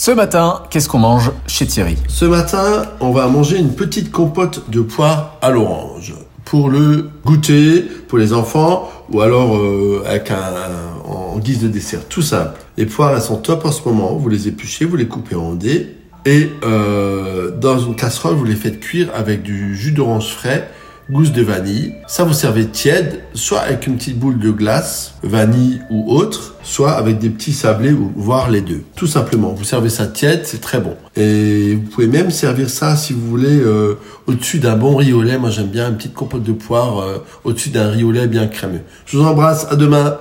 Ce matin, qu'est-ce qu'on mange chez Thierry? Ce matin, on va manger une petite compote de poire à l'orange. Pour le goûter, pour les enfants, ou alors euh, avec un, en guise de dessert, tout simple. Les poires, elles sont top en ce moment. Vous les épluchez, vous les coupez en dés. Et euh, dans une casserole, vous les faites cuire avec du jus d'orange frais gousse de vanille. Ça, vous servez tiède, soit avec une petite boule de glace, vanille ou autre, soit avec des petits sablés, ou voire les deux. Tout simplement, vous servez ça tiède, c'est très bon. Et vous pouvez même servir ça, si vous voulez, euh, au-dessus d'un bon riz au lait. Moi, j'aime bien une petite compote de poire euh, au-dessus d'un riz au lait bien crémeux. Je vous embrasse, à demain